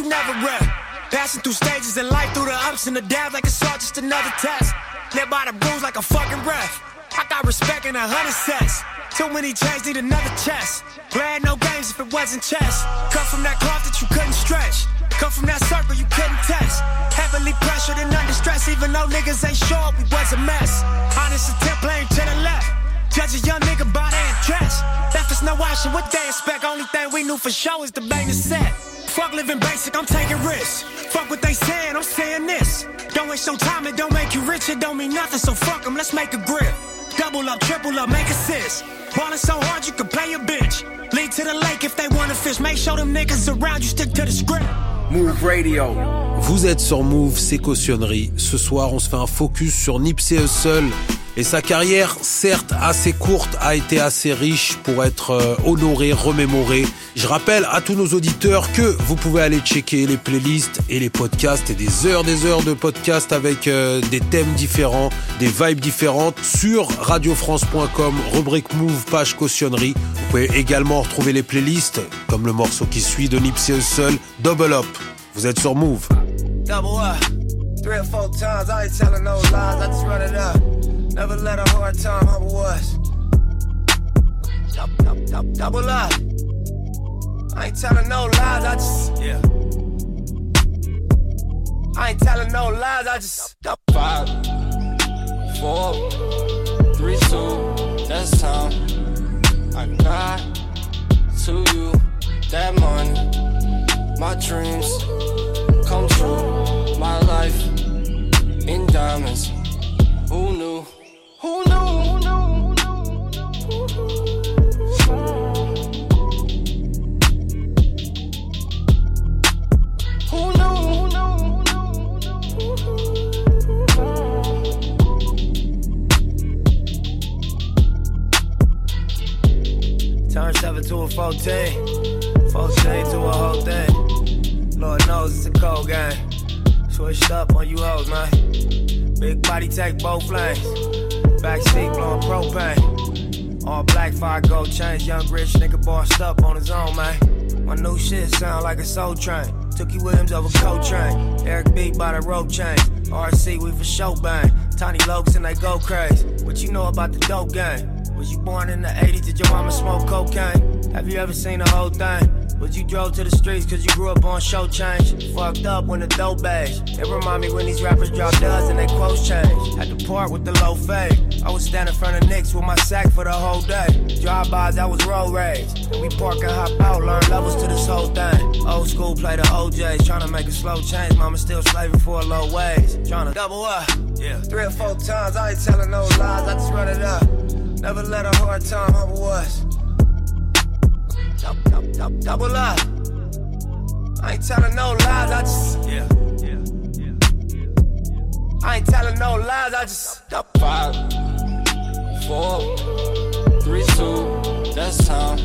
You never read. Passing through stages in life, through the ups and the downs, like it's all just another test. Live by the rules like a fucking ref. I got respect in a hundred sets. Too many chains need another chest. Playing no games if it wasn't chess. Cut from that cloth that you couldn't stretch. Come from that circle you couldn't test. Heavily pressured and under stress, even though niggas ain't sure we was a mess. Honest attempt playing to the left. Judge a young nigga by their dress. Us no option, what they expect? Only thing we knew for sure is the bang the set. Fuck living basic, I'm taking risks. Fuck what they saying, I'm saying this. Don't waste your time, it don't make you rich, it don't mean nothing, so fuck them, let's make a grip. Double up, triple up, make assists. Ballin' so hard you can play a bitch. Lead to the lake if they wanna fish. Make sure them niggas around you stick to the script. Move Radio. Vous êtes sur Move, c'est cautionnerie. Ce soir, on se fait un focus sur Nipsey Hussle. Et sa carrière, certes assez courte, a été assez riche pour être euh, honorée, remémorée. Je rappelle à tous nos auditeurs que vous pouvez aller checker les playlists et les podcasts et des heures, des heures de podcasts avec euh, des thèmes différents, des vibes différentes sur radiofrance.com, rubrique Move, page cautionnerie. Vous pouvez également retrouver les playlists comme le morceau qui suit de Nipsey Hussle, Double Up. Vous êtes sur Move. Double up. Times, I ain't telling no lies, I just up. Never let a hard time humble us. Dou- dou- dou- Double up. I ain't telling no lies, I just, yeah. I ain't telling no lies, I just. Five, four, three, two, that's time. I got to you that money. My dreams come true. My life in diamonds. Who knew? To a 14. 14 to a whole thing. Lord knows it's a cold game. Switched up on you hoes, man. Big body take both lanes. Backseat blowing propane. All black fire gold chains. Young rich nigga bossed up on his own, man. My new shit sound like a soul train. Tookie Williams over Coltrane. Eric B by the rope chain. RC, we for show bang. Tiny lokes and they go crazy. What you know about the dope game? Was you born in the 80s? Did your mama smoke cocaine? Have you ever seen the whole thing? Was you drove to the streets cause you grew up on show change? Fucked up when the dope age. It remind me when these rappers drop duds and they quotes change. Had to part with the low fade. I was standing in front of Knicks with my sack for the whole day. Drive-bys, I was road rage. And we park and hop out, learn levels to this whole thing. Old school play the OJs, trying to make a slow change. Mama still slaving for a low wage. Trying to double up. Yeah. Three or four times, I ain't telling no lies, I just run. Never let a hard time humble us. Dou- dou- dou- Double up. I ain't telling no lies, I just. Yeah. I ain't telling no lies, I just. Five, four, three, two, that's time.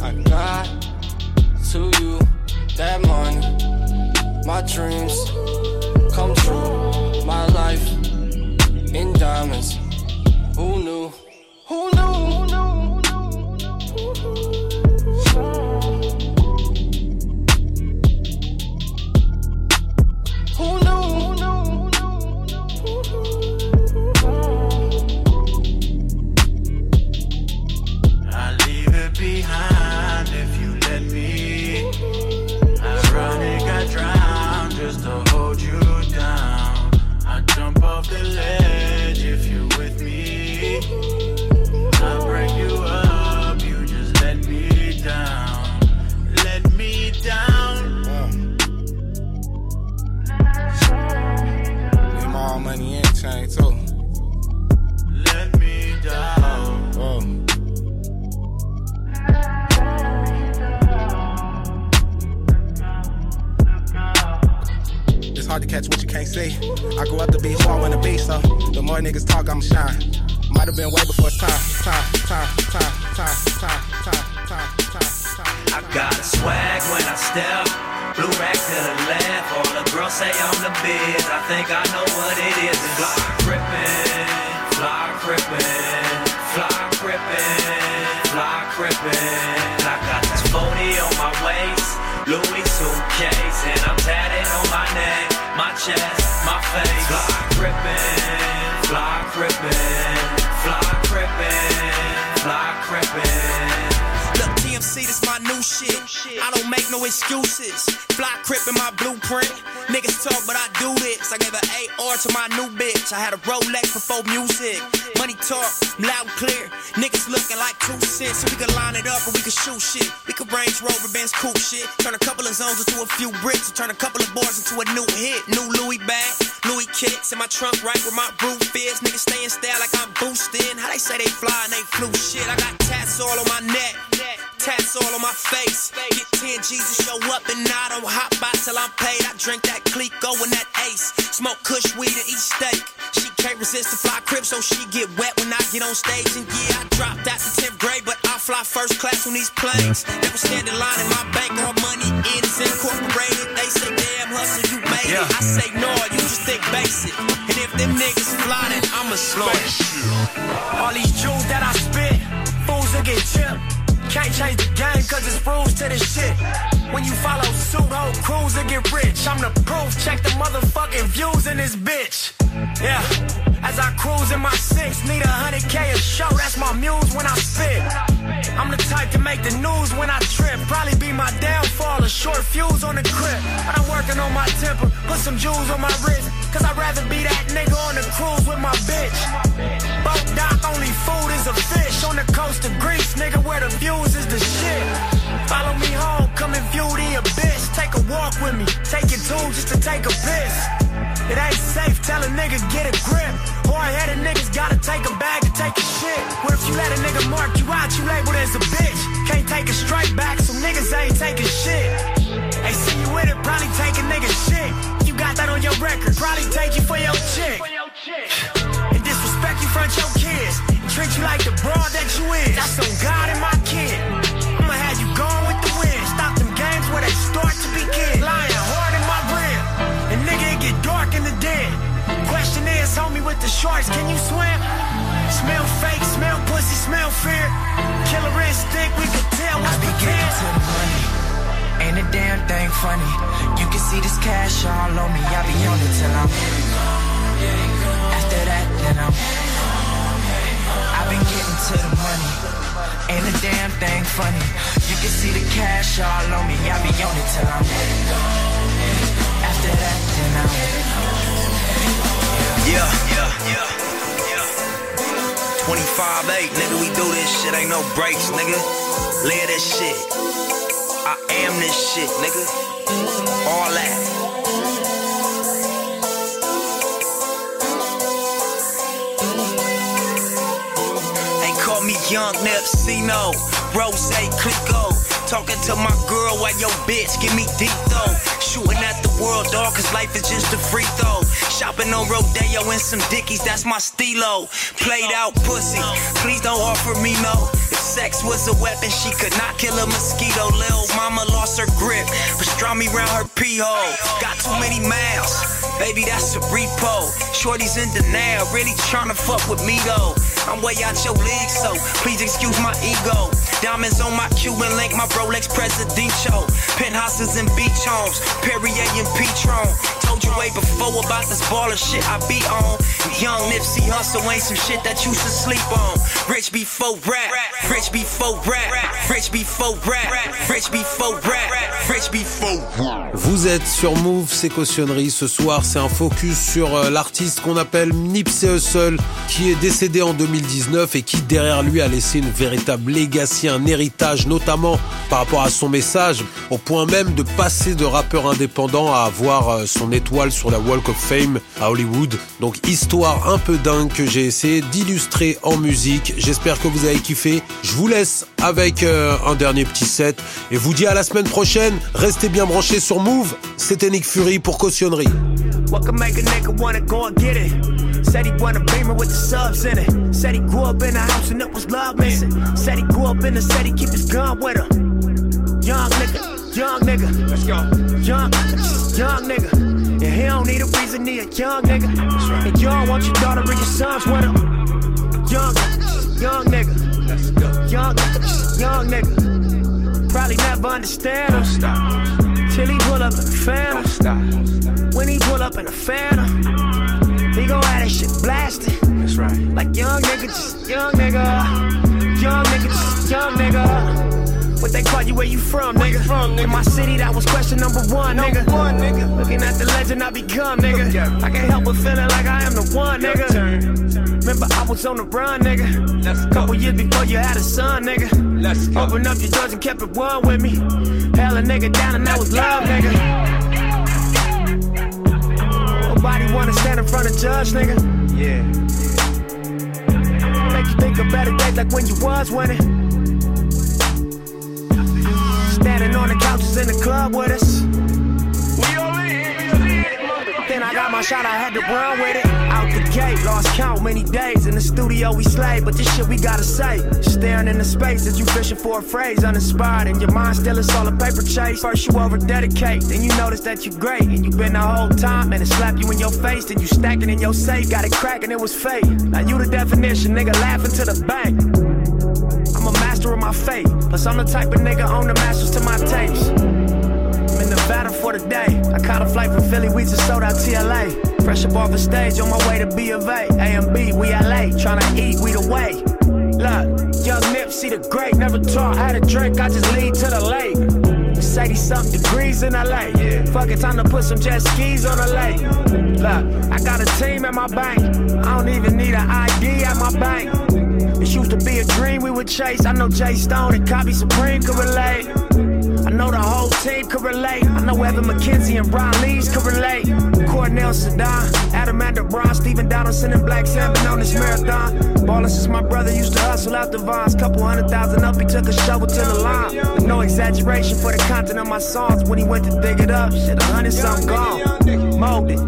I got to you that money. My dreams come true. My life in diamonds. Who knew? Who can't see. I grew up the beach, so I wanna be so. The more niggas talk, I'ma shine. Might have been way before it's time, time, time, time, time, time, time, time, time. I got swag when I step. Blue rack to the left. All the girls say I'm the biz. I think I know what it is. It's fly crippin', fly crippin', fly crippin', fly crippin'. I got this 40 on my waist, Louis suitcase, and I'm face. Fly crippin', fly crippin', shit. I don't make no excuses. Fly crip in my blueprint. Niggas talk, but I do this. I gave an AR to my new bitch. I had a Rolex before music. Money talk, loud and clear. Niggas looking like two cents. So we could line it up and we could shoot shit. We could Range Rover, Benz, coupe shit. Turn a couple of zones into a few bricks. Turn a couple of bars into a new hit. New Louis bag, Louis kicks in my trunk right where my roof is. Niggas stay in style like I'm boosting. How they say they fly and they flew shit. I got tats all on my neck. Tats all on my face. Get 10 G's to show up and I don't hop by till I'm paid. I drink that Clicquot and that Ace. Smoke Kush weed and eat steak. She can't resist the fly crib, so she get wet when I get on stage. And yeah, I dropped out the 10th grade, but I fly first class on these planes. Never stand in line in my bank, all money in is incorporated. They say, damn, hustle, you made it. I say, no, you just think basic. And if them niggas fly, then I'ma slow it. All these jewels that I spit, fools will get chipped. Can't change the game cause it's rules to this shit. When you follow suit, whole crews will get rich. I'm the proof, check the motherfucking views in this bitch. Yeah, as I cruise in my six, need a hundred K a show, that's my muse when I spit. I'm the type to make the news when I trip. Probably be my downfall, a short fuse on the crib. But I'm working on my temper, put some jewels on my wrist. Cause I'd rather be that nigga on the cruise with my bitch. Boat dock, only food is a fish. On the coast of Greece, nigga, where the views is the shit. Follow me home, come and view the abyss. Take a walk with me, take your tool just to take a piss. It ain't safe, tell a nigga get a grip. Hard-headed niggas gotta take a bag to take a shit. What if you let a nigga mark you out, you labeled as a bitch? Can't take a straight back, so niggas ain't taking shit. They see you with it, probably take a nigga shit. You got that on your record, probably take you for your chick. And disrespect you front your kids. Treat you like the broad that you is. That's on God and my kid. I'ma have you going with the wind. Stop them games where they start to begin. Lying hard in my rim. And nigga, it get dark in the den. Question is, homie with the shorts, can you swim? Smell fake, smell pussy, smell fear. Killer instinct, we can tell what's I be getting to the money. Ain't a damn thing funny. You can see this cash all on me. I be on it till I'm. After that, then I'm. To the money. Ain't a damn thing funny. You can see the cash all on me. I be on it till I'm. After that, then I'm. Yeah, yeah, yeah. 25-8, nigga, we do this shit, ain't no breaks, nigga. Live this shit. I am this shit, nigga. All that. Me young Nepsino, Rose Clicquot. Talking to my girl while your bitch give me deep though. Shooting at the world, dog, cause life is just a free throw. Shopping on Rodeo and some Dickies, that's my stilo. Played out pussy, please don't offer me no. If sex was a weapon, she could not kill a mosquito. Lil' mama lost her grip, pastrami round her pee hole. Got too many miles, baby, that's a repo. Shorty's in denial, really tryna fuck with me though. I'm way out your league, so please excuse my ego. Diamonds on my Cuban link, my Rolex Presidential. Penthouses and beach homes, Perrier and Patron. Told you way before about this baller shit I be on. Young Nipsey Hustle ain't some shit that you should sleep on. Rich before rap, rich before rap, rich before rap, rich before rap, rich before rap. Vous êtes sur Move, c'est cautionnerie. Ce soir, c'est un focus sur euh, l'artiste qu'on appelle Nipsey Hussle, qui est décédé en 2019 et qui derrière lui a laissé une véritable legacy, un héritage, notamment par rapport à son message, au point même de passer de rappeur indépendant à avoir euh, son étoile sur la Walk of Fame à Hollywood. Donc histoire un peu dingue que j'ai essayé d'illustrer en musique. J'espère que vous avez kiffé. Je vous laisse avec euh, un dernier petit set et vous dis à la semaine prochaine. Restez bien branchés sur Move. C'était Nick Fury pour cautionnerie. What can make a nigga wanna go and get it? Said he want a beamer with the subs in it. Said he grew up in a house and it was love missing. Said he grew up in the city, keep his gun with him. Young nigga, young nigga. Let's go. Young, young nigga. And he don't need a reason, he a young nigga. And you don't want your daughter or your sons with him. Young, young nigga. Let's go. Young, young nigga. Probably never understand him. Till he pull up in a phantom. When he pull up in a phantom, he gon' have that shit blasted. That's right. Like young nigga, just young nigga. Young nigga, just young nigga. What they call you, where you from, nigga? From, nigga? In my city, that was question number one, nigga. One, nigga. Looking at the legend I become, nigga. I can't help but feeling like I am the one, nigga. Remember, I was on the run, nigga. Let's go. Couple years before you had a son, nigga. Let's go. Open up your doors and kept it one with me. Held a nigga down and that was love, nigga. Nobody wanna stand in front of judge, nigga. Yeah. Make you think of better days like when you was winning. Standing on the couches in the club with us. My shot, I had to run with it. Out the gate, lost count many days. In the studio, we slay, but this shit we gotta say. Staring in the space as you fishing for a phrase, uninspired. And your mind still is all a paper chase. First, you over dedicate, then you notice that you're great. And you been the whole time, and it slap you in your face. Then you stacking in your safe, got it cracking, it was fake. Now you the definition, nigga, laughing to the bank. I'm a master of my fate. Plus, I'm the type of nigga on the masters to my tapes. Nevada for the day. I caught a flight from Philly, we just sold out TLA. Fresh up off the stage, on my way to B of A. A and B, we LA, tryna eat, we the way. Look, young Nip, see the great, never taught how to drink, I just lead to the lake. 80 something degrees in LA. Fuck it, time to put some jet skis on the lake. Look, I got a team at my bank. I don't even need an ID at my bank. This used to be a dream we would chase. I know Jay Stone and Cobby Supreme could relate. Know the whole team could relate. I know Evan McKenzie and Brian Lees could relate. Cornell Sedan, Adam Brown, Stephen Donaldson, and Blacc Sam on this marathon. Ballin' since my brother used to hustle out the vines. Couple hundred thousand up, he took a shovel to the line. No exaggeration for the content of my songs. When he went to dig it up, shit, a hundred something gone. Molded.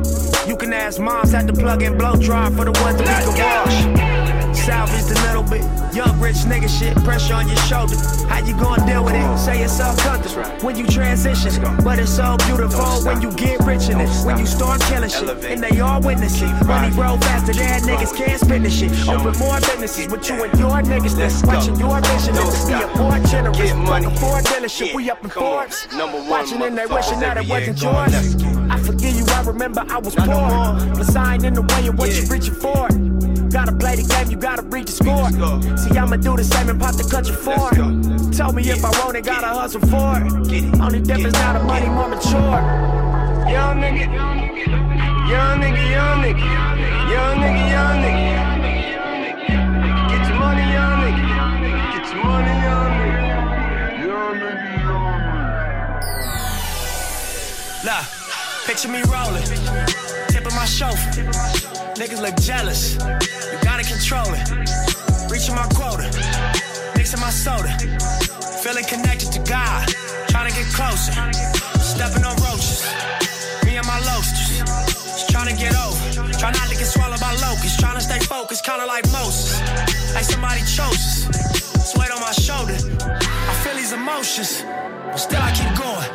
You can ask moms, had to plug in blow dry for the ones that we can wash. Salvaged a little bit. Young rich nigga shit, pressure on your shoulder. How you gonna deal with it? Say it's all comfortable when you transition. But it's so beautiful when you get rich in it. When you start killing shit, and they all witness it. Money roll faster than niggas can't spend the shit. Open more businesses with you and your niggas. That's watching your vision. Be a poor generous. Get money. Like a Ford dealership, we up in Forbes. Watching and they wishing that it wasn't yours. I forgive you, I remember I was poor. But ain't in the way of what you're reaching for. Gotta play the game, you gotta reach the score. See, I'ma do the same and pop the for it. Tell me if I want it, gotta hustle for it. Only difference now the money more mature. Young nigga, young nigga, young nigga, young nigga, young nigga. Get your money, young nigga. Get your money, young nigga. Young nigga, young nigga. Nah, picture me rolling, tipping my chauffeur. Niggas look jealous. You gotta control it. Reaching my quota. Mixing my soda. Feeling connected to God. Trying to get closer. Stepping on roaches. Me and my loasters. Just trying to get over. Try not to get swallowed by locusts. Trying to stay focused, kinda like Moses. Like somebody chose us. Sweat on my shoulder. I feel these emotions, but still I keep going.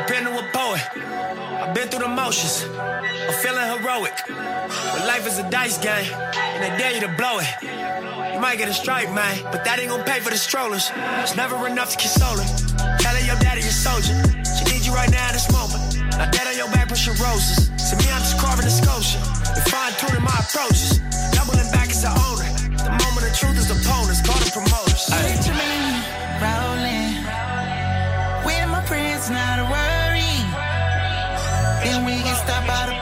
I've been to a poet. I've been through the motions. I'm feeling heroic. But life is a dice game, and they dare you to blow it. You might get a strike, man, but that ain't gonna pay for the strollers. It's never enough to console her. Telling your daddy you're soldier. She needs you right now in this moment. Now dead on your back pushing roses. To me, I'm just carving a sculpture. And fine tuning my approaches. Doubling back as an owner. The moment of truth is opponents. Call promoters. Picture Then we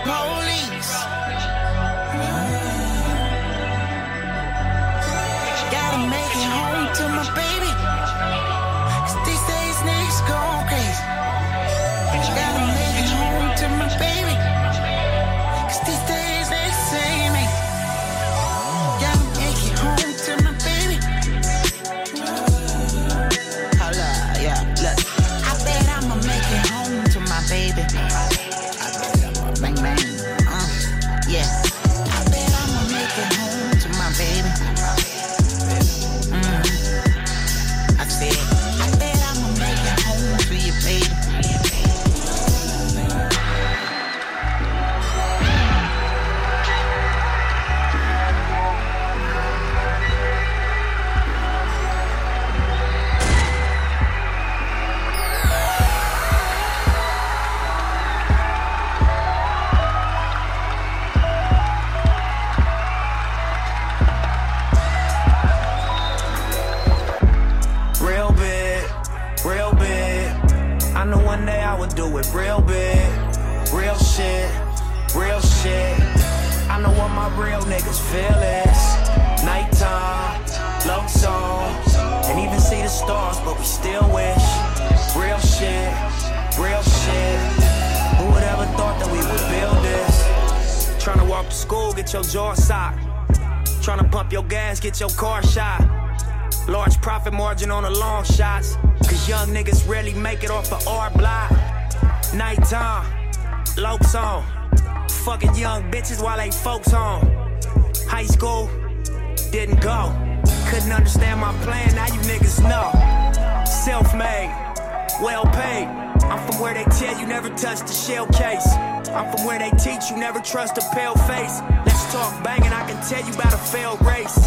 trust a pale face. Let's talk banging, I can tell you about a failed race.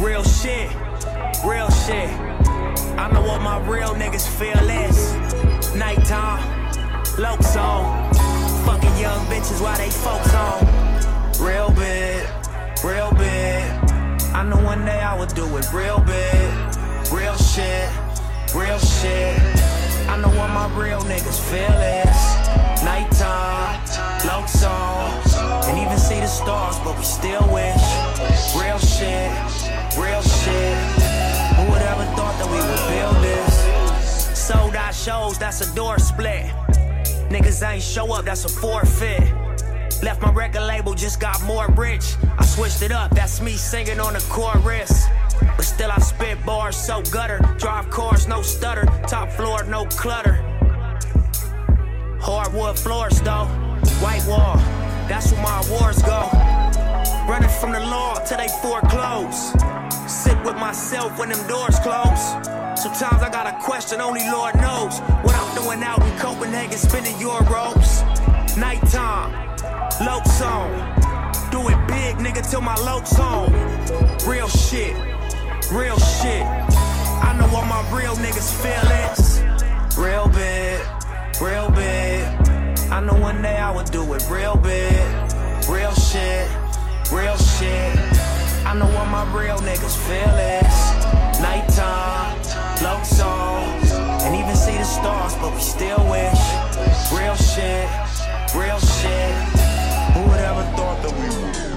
Real shit, real shit. I know what my real niggas feel is. Nighttime, lokes on. Fucking young bitches while they folks on. Real big, real big. I know one day I would do it real big. Real shit, real shit. I know what my real niggas feel is. Nighttime, lokes on. And even see the stars, but we still wish. Real shit, real shit. Who would ever thought that we would build this? Sold out shows, that's a door split. Niggas ain't show up, that's a forfeit. Left my record label, just got more rich. I switched it up, that's me singing on the chorus. But still, I spit bars so gutter. Drive cars, no stutter. Top floor, no clutter. Hardwood floors, though. White wall, that's where my awards go. Running from the law till they foreclose. Sit with myself when them doors close. Sometimes I got a question, only Lord knows. What I'm doing out in Copenhagen, spending euros. Nighttime, low song. Do it big, nigga, till my low home. Real shit, real shit. I know what my real niggas feel it. Real big, real big. I know one day I would do it real big, real shit, real shit. I know what my real niggas feel is. Nighttime, low songs, and even see the stars, but we still wish. Real shit, real shit. Who would ever thought that we would?